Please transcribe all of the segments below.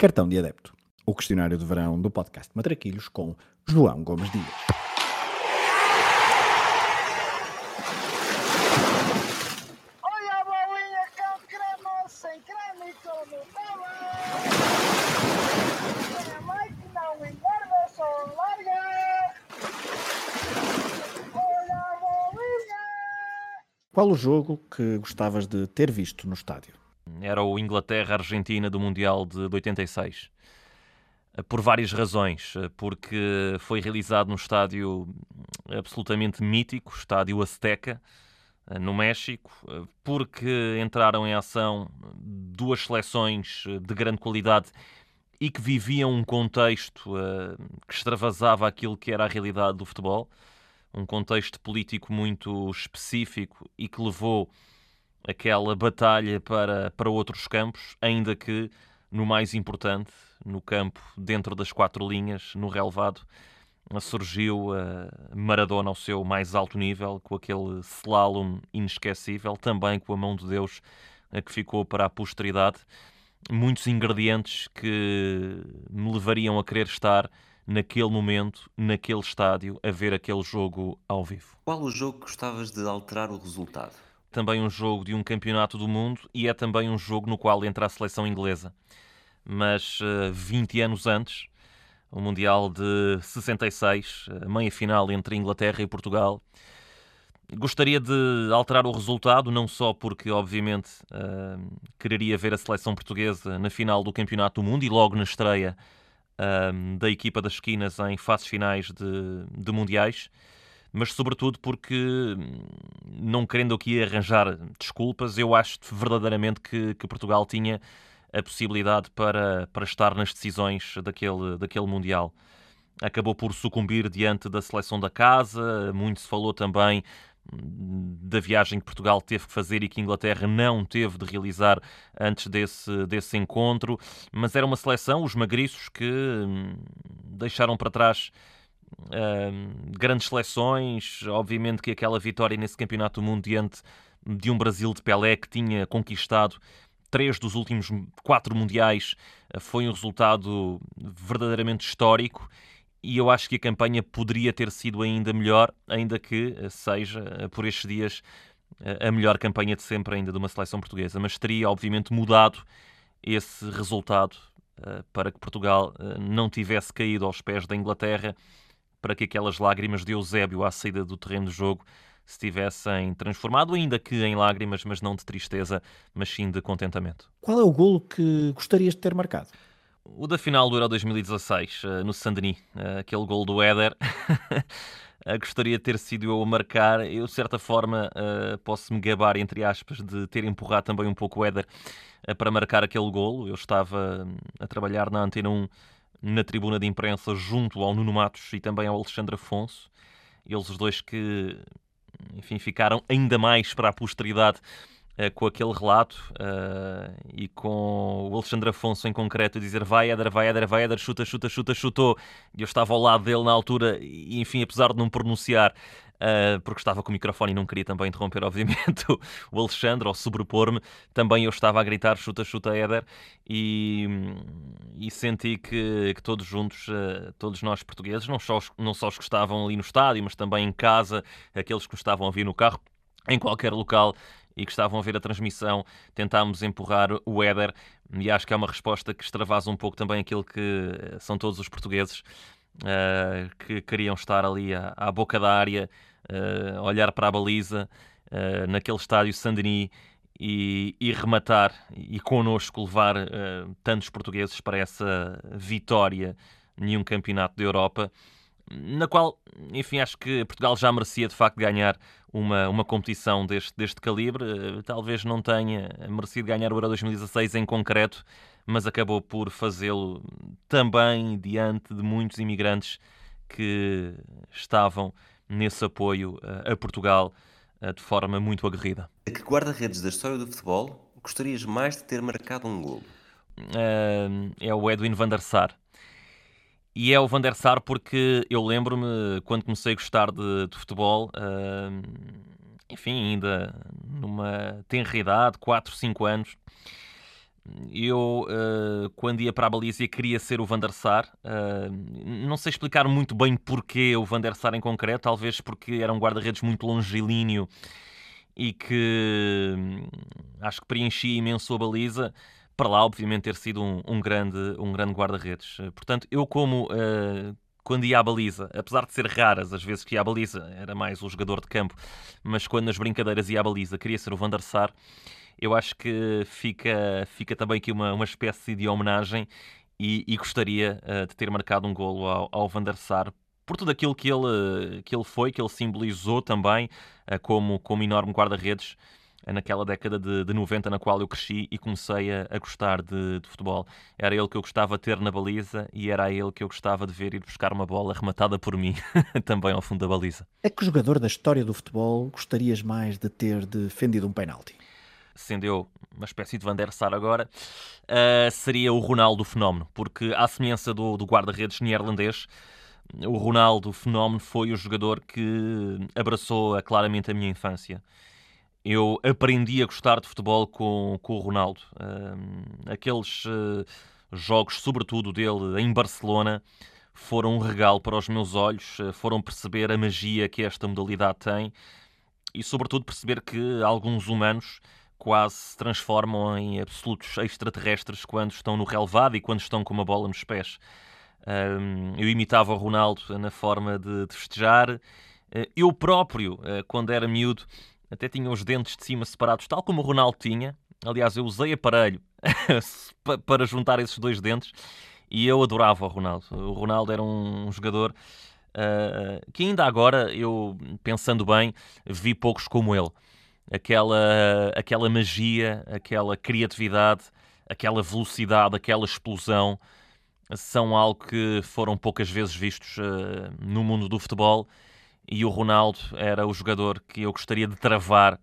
Cartão de Adepto, o questionário de verão do podcast Matraquilhos com João Gomes Dias. Olha a bolinha com creme, sem creme e com Nutella. Minha mãe que não engorda, só larga. Olha a bolinha. Qual o jogo que gostavas de ter visto no estádio? Era o Inglaterra-Argentina do Mundial de 86. Eh, Por várias razões. Porque foi realizado num estádio absolutamente mítico, estádio Azteca, no México. Porque entraram em ação duas seleções de grande qualidade e que viviam um contexto eh, que extravasava aquilo que era a realidade do futebol. Um contexto político muito específico e que levou aquela batalha para, para outros campos, ainda que no mais importante, no campo dentro das quatro linhas, no relevado, surgiu eh, Maradona ao seu mais alto nível, com aquele slalom inesquecível, também com a mão de Deus eh, que ficou para a posteridade. Muitos ingredientes que me levariam a querer estar naquele momento, naquele estádio, a ver aquele jogo ao vivo Qual o jogo que gostavas de alterar o resultado? Também um jogo de um campeonato do mundo e é também um jogo no qual entra a seleção inglesa. Mas eh, 20 anos antes, o Mundial de 66, a meia final entre Inglaterra e Portugal, gostaria de alterar o resultado, não só porque, obviamente, eh, quereria ver a seleção portuguesa na final do Campeonato do Mundo e logo na estreia eh, da equipa das esquinas em fases finais de, de Mundiais, mas sobretudo porque, hum, não querendo aqui arranjar desculpas, eu acho verdadeiramente que, que Portugal tinha a possibilidade para, para estar nas decisões daquele, daquele Mundial. Acabou por sucumbir diante da seleção da casa, muito se falou também hum, da viagem que Portugal teve que fazer e que Inglaterra não teve de realizar antes desse, desse encontro, mas era uma seleção, os magriços, que hum, deixaram para trás grandes seleções. Obviamente que aquela vitória nesse campeonato do mundo diante de um Brasil de Pelé que tinha conquistado três dos últimos quatro mundiais eh, foi um resultado verdadeiramente histórico e eu acho que a campanha poderia ter sido ainda melhor, ainda que eh, seja eh, por estes dias a melhor campanha de sempre ainda de uma seleção portuguesa, mas teria obviamente mudado esse resultado eh, para que Portugal não tivesse caído aos pés da Inglaterra, para que aquelas lágrimas de Eusébio à saída do terreno de jogo se tivessem transformado, ainda que em lágrimas, mas não de tristeza, mas sim de contentamento. Qual é o golo que gostarias de ter marcado? O da final do Euro 2016, eh, no Saint-Denis, eh, aquele gol do Éder, eh, gostaria de ter sido eu a marcar. Eu, de certa forma, posso-me gabar, entre aspas, de ter empurrado também um pouco o Éder para marcar aquele golo. Eu estava hum, a trabalhar na Antena 1, na tribuna de imprensa, junto ao Nuno Matos e também ao Alexandre Afonso. Eles os dois que, enfim, ficaram ainda mais para a posteridade eh, com aquele relato eh, e com o Alexandre Afonso em concreto dizer vai Éder, vai Éder, vai Éder, chuta, chuta, chuta, chutou. E eu estava ao lado dele na altura e, enfim, apesar de não pronunciar, eh, porque estava com o microfone e não queria também interromper, obviamente, o, Alexandre, ou sobrepor-me, também eu estava a gritar chuta, chuta, Éder e, e senti que, que todos juntos, eh, todos nós portugueses, não só, os, não só os que estavam ali no estádio, mas também em casa, aqueles que estavam a vir no carro, em qualquer local e que estavam a ver a transmissão, tentámos empurrar o Éder e acho que é uma resposta que extravasa um pouco também aquilo que eh, são todos os portugueses eh, que queriam estar ali à, à boca da área, eh, olhar para a baliza, eh, naquele estádio Saint-Denis e, e rematar e connosco levar tantos portugueses para essa vitória em um campeonato da Europa na qual, enfim, acho que Portugal já merecia de facto ganhar uma, uma competição deste, deste calibre. Eh, Talvez não tenha merecido ganhar o Euro 2016 em concreto, mas acabou por fazê-lo também diante de muitos imigrantes que estavam nesse apoio eh, a Portugal eh, de forma muito aguerrida. A que guarda-redes da história do futebol gostarias mais de ter marcado um golo? É o Edwin van der Sar. E é o Van der Sar porque eu lembro-me quando comecei a gostar de, de futebol, eh, enfim, ainda numa tenra idade, 4, 5 anos, Eu, uh, quando ia para a baliza, queria ser o Van der Sar. Uh, não sei explicar muito bem porquê o Van der Sar em concreto, talvez porque era um guarda-redes muito longilíneo e que hum, acho que preenchia imenso a baliza. Para lá, obviamente, ter sido um, um grande, um grande guarda-redes. Portanto, eu, como uh, quando ia à baliza, apesar de ser raras as vezes que ia à baliza, era mais o jogador de campo, mas quando nas brincadeiras ia à baliza, queria ser o Van der Sar eu acho que fica, fica também aqui uma, uma espécie de homenagem e, e gostaria uh, de ter marcado um golo ao, ao Van der Sar por tudo aquilo que ele, que ele foi, que ele simbolizou também uh, como, como enorme guarda-redes naquela década de, de 90 na qual eu cresci e comecei a, a gostar de, de, futebol. Era ele que eu gostava de ter na baliza e era ele que eu gostava de ver ir buscar uma bola rematada por mim também ao fundo da baliza. É que jogador da história do futebol gostarias mais de ter defendido um penalti? sendo eu uma espécie de Van der Sar agora, uh, seria o Ronaldo Fenómeno, porque à semelhança do, do guarda-redes neerlandês, o Ronaldo Fenómeno foi o jogador que abraçou uh, claramente a minha infância. Eu aprendi a gostar de futebol com, com o Ronaldo. Aqueles uh, jogos, sobretudo dele em Barcelona, foram um regalo para os meus olhos, uh, foram perceber a magia que esta modalidade tem e, sobretudo, perceber que alguns humanos quase se transformam em absolutos extraterrestres quando estão no relevado e quando estão com uma bola nos pés. eu imitava o Ronaldo na forma de, de festejar. Eh, eu próprio, eh, quando era miúdo, até tinha os dentes de cima separados, tal como o Ronaldo tinha. Aliás, eu usei aparelho para juntar esses dois dentes e eu adorava o Ronaldo. O Ronaldo era um jogador uh, que ainda agora, eu pensando bem, vi poucos como ele aquela, aquela magia, aquela criatividade, aquela velocidade, aquela explosão são algo que foram poucas vezes vistos uh, no mundo do futebol e o Ronaldo era o jogador que eu gostaria de travar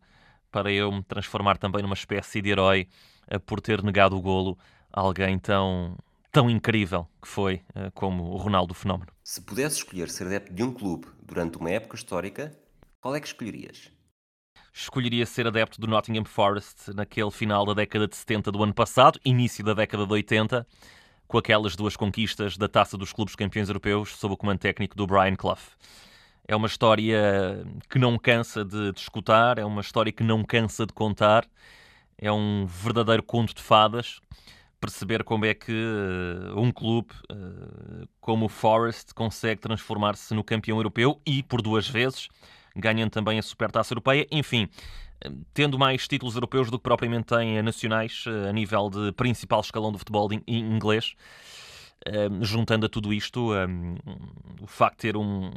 para eu me transformar também numa espécie de herói uh, por ter negado o golo a alguém tão, tão incrível que foi uh, como o Ronaldo Fenómeno. Se pudesse escolher ser adepto de um clube durante uma época histórica, qual é que escolherias? escolheria ser adepto do Nottingham Forest naquele final da década de 70 do ano passado, início da década de 80, com aquelas duas conquistas da taça dos clubes campeões europeus sob o comando técnico do Brian Clough. É uma história que não cansa de, de escutar, é uma história que não cansa de contar, é um verdadeiro conto de fadas. Perceber como é que uh, um clube uh, como o Forest consegue transformar-se no campeão europeu e, por duas vezes, ganhando também a Supertaça Europeia. Enfim, tendo mais títulos europeus do que propriamente tem nacionais eh, a nível de principal escalão do futebol inglês. Eh, juntando a tudo isto, eh, o facto de ter um,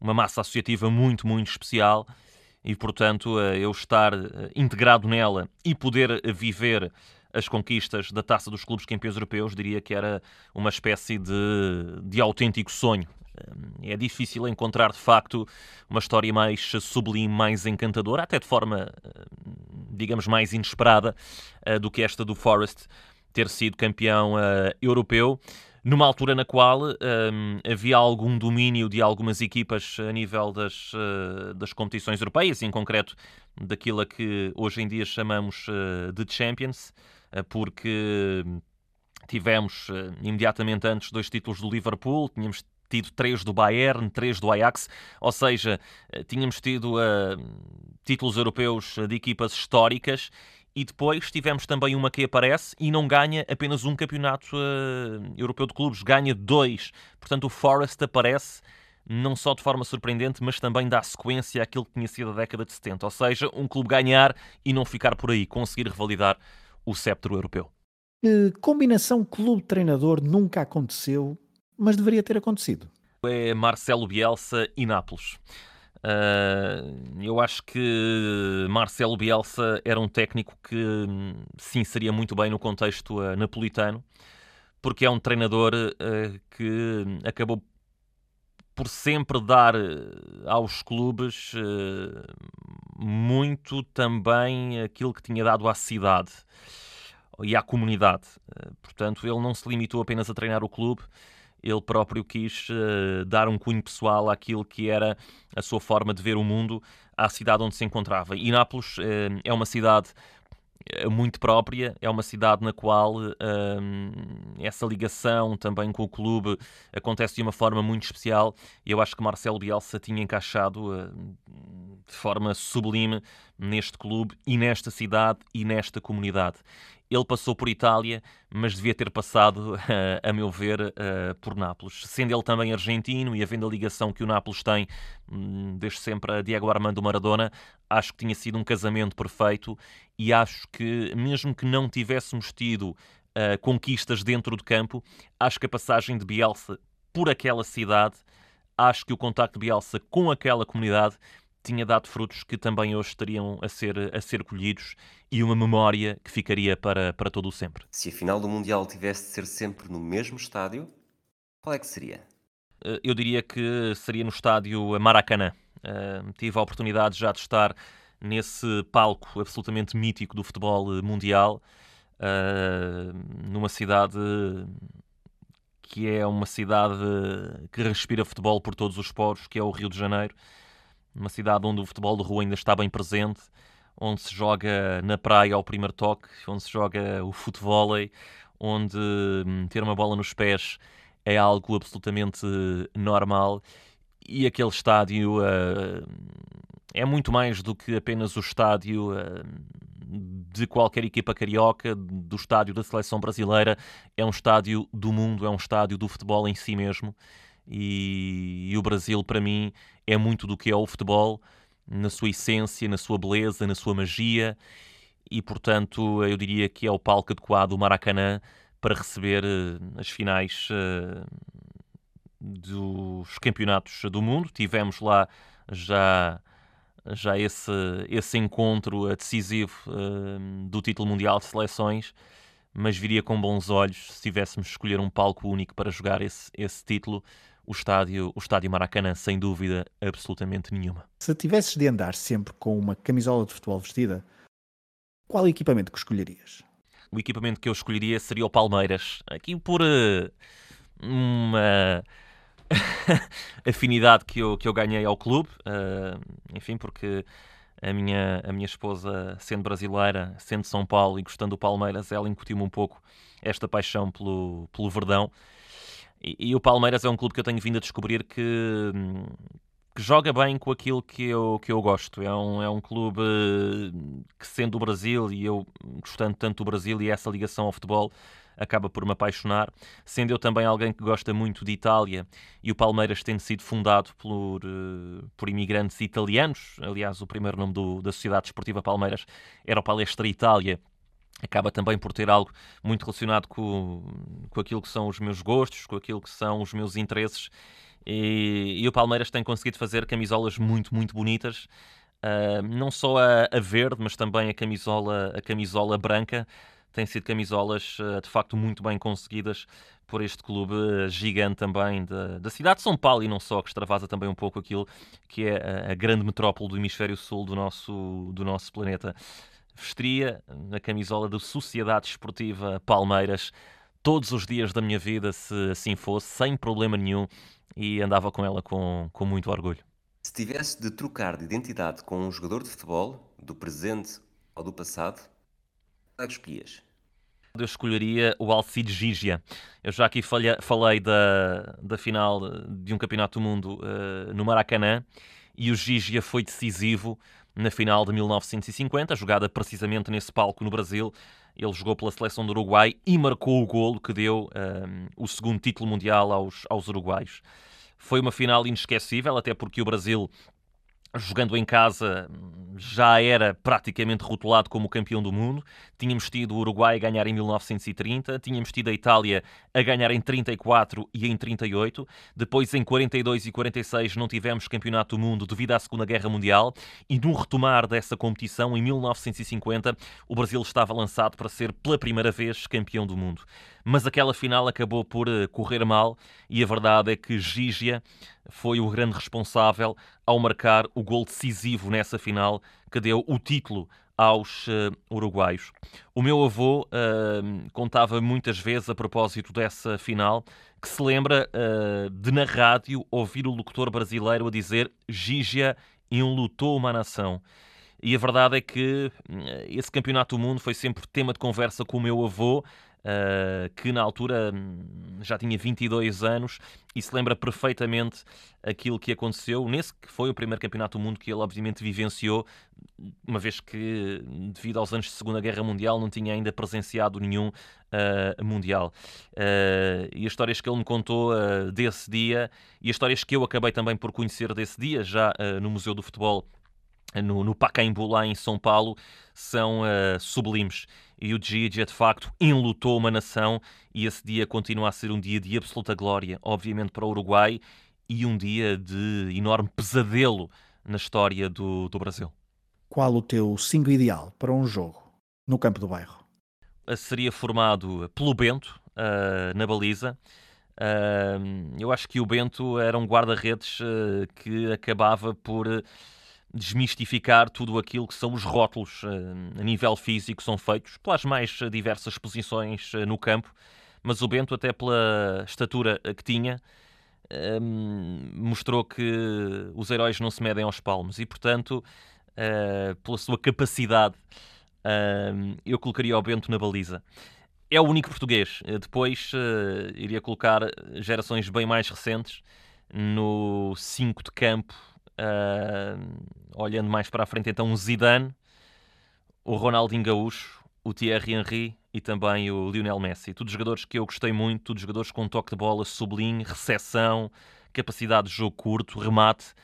uma massa associativa muito, muito especial e, portanto, eu estar integrado nela e poder viver as conquistas da Taça dos Clubes Campeões Europeus, diria que era uma espécie de, de autêntico sonho. É difícil encontrar de facto uma história mais sublime, mais encantadora, até de forma, digamos, mais inesperada eh, do que esta do Forest ter sido campeão eh, europeu numa altura na qual um, havia algum domínio de algumas equipas a nível das, uh, das competições europeias, em concreto daquilo a que hoje em dia chamamos uh, de Champions, uh, porque tivemos imediatamente antes dois títulos do Liverpool, tínhamos tido três do Bayern, três do Ajax, ou seja, tínhamos tido títulos europeus de equipas históricas e depois tivemos também uma que aparece e não ganha apenas um campeonato uh, europeu de clubes, ganha dois. Portanto, o Forest aparece não só de forma surpreendente, mas também dá sequência àquilo que tinha sido a década de 70. Ou seja, um clube ganhar e não ficar por aí, conseguir revalidar o sceptro europeu. combinação clube-treinador nunca aconteceu mas deveria ter acontecido. É Marcelo Bielsa e Nápoles. Uh, eu acho que Marcelo Bielsa era um técnico que se inseria muito bem no contexto uh, napolitano, porque é um treinador uh, que acabou por sempre dar aos clubes muito também aquilo que tinha dado à cidade e à comunidade. portanto, ele não se limitou apenas a treinar o clube, ele próprio quis uh, dar um cunho pessoal àquilo que era a sua forma de ver o mundo, à cidade onde se encontrava. E Nápoles uh, é uma cidade muito própria, é uma cidade na qual essa ligação também com o clube acontece de uma forma muito especial e eu acho que Marcelo Bielsa tinha encaixado uh, de forma sublime neste clube e nesta cidade e nesta comunidade. Ele passou por Itália, mas devia ter passado, a meu ver, por Nápoles. Sendo ele também argentino e havendo a ligação que o Nápoles tem hum, desde sempre a Diego Armando Maradona, acho que tinha sido um casamento perfeito e acho que, mesmo que não tivéssemos tido uh, conquistas dentro do campo, acho que a passagem de Bielsa por aquela cidade, acho que o contacto de Bielsa com aquela comunidade tinha dado frutos que também hoje estariam a ser, a ser colhidos e uma memória que ficaria para, para todo o sempre. Se a final do Mundial tivesse de ser sempre no mesmo estádio, qual é que seria? Eh, eu diria que seria no estádio Maracanã. Uh, tive a oportunidade já de estar nesse palco absolutamente mítico do futebol mundial, uh, numa cidade que é uma cidade que respira futebol por todos os poros, que é o Rio de Janeiro uma cidade onde o futebol de rua ainda está bem presente, onde se joga na praia ao primeiro toque, onde se joga o futebol, onde hum, ter uma bola nos pés é algo absolutamente normal e aquele estádio uh, é muito mais do que apenas o estádio uh, de qualquer equipa carioca, do estádio da seleção brasileira, é um estádio do mundo, é um estádio do futebol em si mesmo. E, e o Brasil, para mim, é muito do que é o futebol, na sua essência, na sua beleza, na sua magia, e portanto eu diria que é o palco adequado, o Maracanã, para receber uh, as finais uh, dos campeonatos do mundo. Tivemos lá já já esse, esse encontro decisivo uh, do título mundial de seleções, mas viria com bons olhos se tivéssemos escolher um palco único para jogar esse, esse título o estádio, o estádio Maracanã, sem dúvida absolutamente nenhuma. Se tivesses de andar sempre com uma camisola de futebol vestida, qual equipamento que escolherias? O equipamento que eu escolheria seria o Palmeiras, aqui por uh, uma afinidade que eu, que eu ganhei ao clube, uh, enfim, porque a minha, a minha esposa, sendo brasileira, sendo de São Paulo e gostando do Palmeiras, ela incutiu-me um pouco esta paixão pelo, pelo Verdão. E, e, o Palmeiras é um clube que eu tenho vindo a descobrir que, que joga bem com aquilo que eu, que eu gosto. É um, é um clube que, sendo do Brasil, e eu gostando tanto do Brasil e essa ligação ao futebol, acaba por me apaixonar. Sendo eu também alguém que gosta muito de Itália e o Palmeiras tendo sido fundado por, eh, por imigrantes italianos, aliás, o primeiro nome do, da Sociedade Desportiva Palmeiras era o Palestra Itália acaba também por ter algo muito relacionado com, com aquilo que são os meus gostos, com aquilo que são os meus interesses. E, e o Palmeiras tem conseguido fazer camisolas muito, muito bonitas. Uh, não só a, a, verde, mas também a camisola, a camisola branca. Têm sido camisolas uh, de facto muito bem conseguidas por este clube gigante também da, da cidade de São Paulo e não só, que extravasa também um pouco aquilo que é a, a grande metrópole do hemisfério sul do nosso, do nosso planeta vestiria na camisola da Sociedade Esportiva Palmeiras todos os dias da minha vida, se assim fosse, sem problema nenhum, e andava com ela com, com muito orgulho. Se tivesse de trocar de identidade com um jogador de futebol, do presente ou do passado, qual é que escolhias? Eu escolheria o Alcide Gigia. Eu já aqui falei da, da final de um Campeonato do Mundo uh, no Maracanã e o Gigia foi decisivo na final de 1950, jogada precisamente nesse palco no Brasil. Ele jogou pela seleção do Uruguai e marcou o golo que deu um, o segundo título mundial aos, aos uruguaios. Foi uma final inesquecível, até porque o Brasil jogando em casa, já era praticamente rotulado como campeão do mundo. Tínhamos tido o Uruguai a ganhar em 1930, tínhamos tido a Itália a ganhar em 34 e em 38. Depois, em 42 e 46, não tivemos campeonato do mundo devido à Segunda Guerra Mundial. E no retomar dessa competição, em 1950, o Brasil estava lançado para ser pela primeira vez campeão do mundo mas aquela final acabou por eh, correr mal e a verdade é que Gigia foi o grande responsável ao marcar o gol decisivo nessa final que deu o título aos uh, uruguaios. O meu avô uh, contava muitas vezes a propósito dessa final que se lembra uh, de na rádio ouvir o locutor brasileiro a dizer Gigia enlutou uma nação. E a verdade é que esse campeonato do mundo foi sempre tema de conversa com o meu avô, uh, que na altura hum, já tinha 22 anos e se lembra perfeitamente aquilo que aconteceu nesse que foi o primeiro campeonato do mundo que ele obviamente vivenciou, uma vez que devido aos anos de Segunda Guerra Mundial não tinha ainda presenciado nenhum uh, mundial. Uh, e as histórias que ele me contou desse dia e as histórias que eu acabei também por conhecer desse dia já no Museu do Futebol no, no Pacaembu, lá em São Paulo, são uh, sublimes. E o Gigi, de facto, enlutou uma nação e esse dia continua a ser um dia de absoluta glória, obviamente, para o Uruguai e um dia de enorme pesadelo na história do, do Brasil. Qual o teu 5 ideal para um jogo no campo do bairro? Uh, seria formado pelo Bento, uh, na baliza. Uh, eu acho que o Bento era um guarda-redes que acabava por desmistificar tudo aquilo que são os rótulos uh, a nível físico são feitos pelas mais diversas posições uh, no campo, mas o Bento, até pela estatura que tinha, uh, mostrou que os heróis não se medem aos palmos e, portanto, pela sua capacidade, eu colocaria o Bento na baliza. É o único português. Depois iria colocar gerações bem mais recentes no 5 de campo Uh, olhando mais para a frente, então, o Zidane, o Ronaldinho Gaúcho, o Thierry Henry e também o Lionel Messi. Todos jogadores que eu gostei muito, todos jogadores com toque de bola sublime, recepção, capacidade de jogo curto, remate,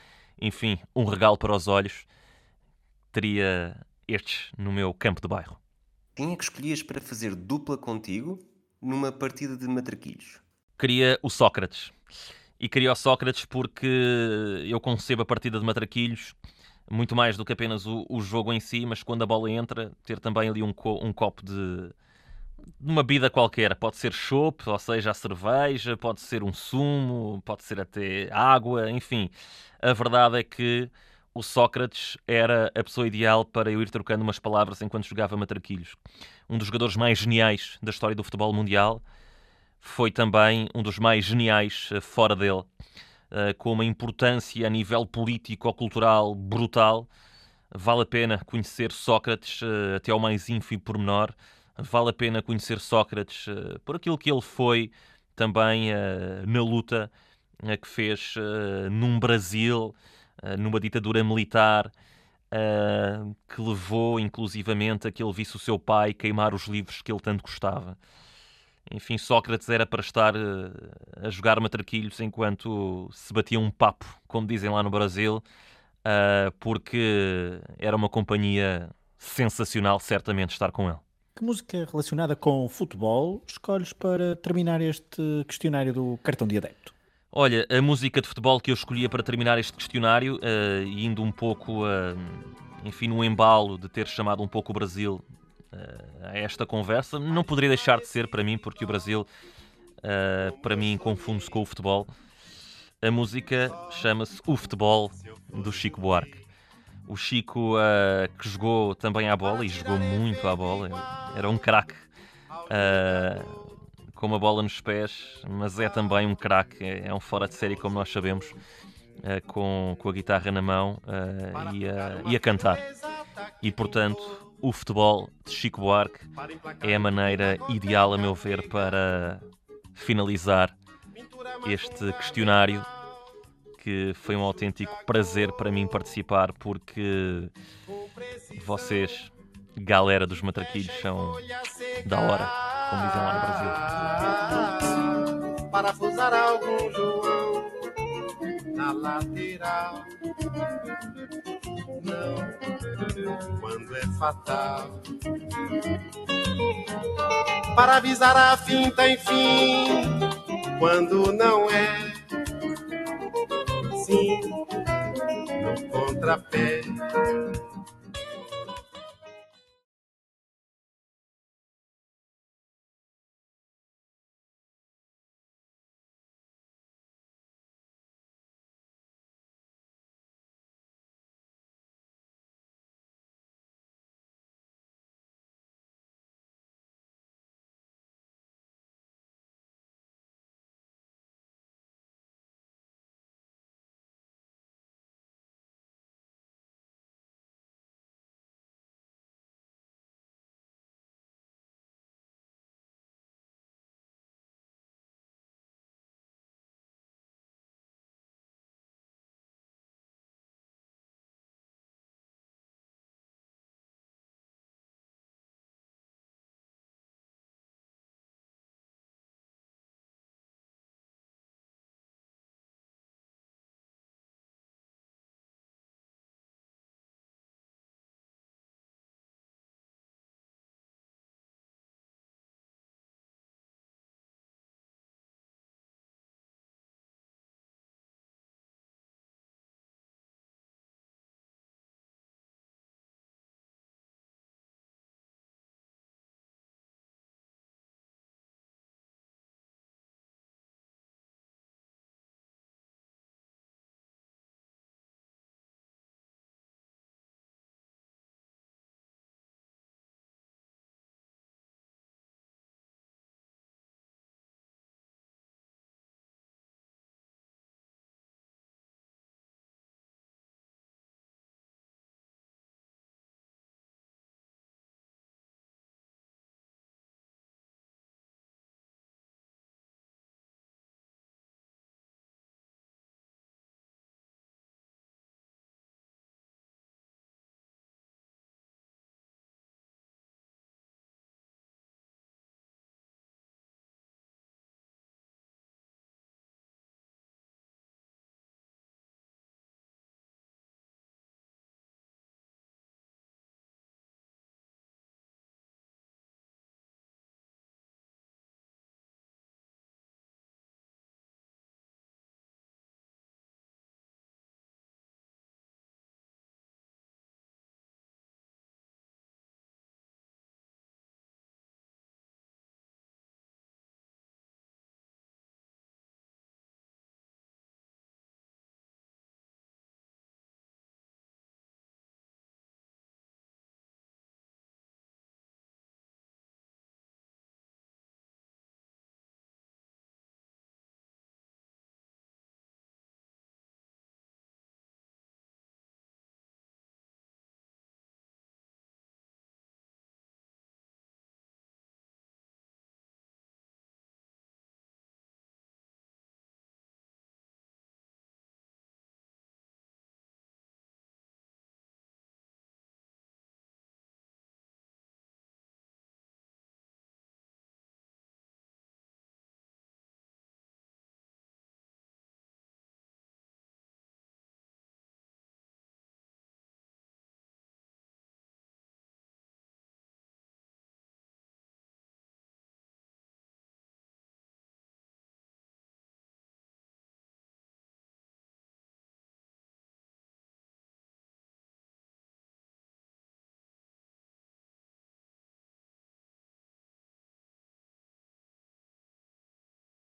enfim, um regalo para os olhos. Teria estes no meu campo de bairro. Quem é que escolhias para fazer dupla contigo numa partida de matraquilhos? Queria o Sócrates e queria o Sócrates porque eu concebo a partida de Matraquilhos muito mais do que apenas o, o jogo em si, mas quando a bola entra, ter também ali um, co um copo de, de uma bebida qualquer. Pode ser chopp, ou seja, a cerveja, pode ser um sumo, pode ser até água, enfim. A verdade é que o Sócrates era a pessoa ideal para eu ir trocando umas palavras enquanto jogava Matraquilhos. Um dos jogadores mais geniais da história do futebol mundial foi também um dos mais geniais uh, fora dele, uh, com uma importância a nível político-cultural brutal. Vale a pena conhecer Sócrates uh, até ao mais ínfimo pormenor. Vale a pena conhecer Sócrates por aquilo que ele foi também na luta que fez num Brasil, numa ditadura militar, que levou inclusivamente a que ele visse o seu pai queimar os livros que ele tanto gostava. Enfim, Sócrates era para estar uh, a jogar matraquilhos enquanto se batia um papo, como dizem lá no Brasil, uh, porque era uma companhia sensacional, certamente, estar com ele. Que música relacionada com futebol escolhes para terminar este questionário do cartão de adepto? Olha, a música de futebol que eu escolhia para terminar este questionário, uh, indo um pouco, enfim, no embalo de ter chamado um pouco o Brasil a esta conversa. Não poderia deixar de ser para mim, porque o Brasil, uh, para mim, confunde-se com o futebol. A música chama-se O Futebol, do Chico Buarque. O Chico, uh, que jogou também à bola, e jogou muito à bola, era um craque. Com uma bola nos pés, mas é também um craque, é, é um fora de série, como nós sabemos, uh, com, com a guitarra na mão uh, e, a, e a cantar. E portanto, o futebol de Chico Buarque é a maneira ideal, a meu ver, para finalizar este questionário que foi um autêntico prazer para mim participar porque vocês, galera dos matraquilhos, são da hora, como dizem lá no Brasil. Parafusar algum João na lateral. Não, quando é fatal. Para avisar a finta, enfim, quando não é. Sim, no contrapé.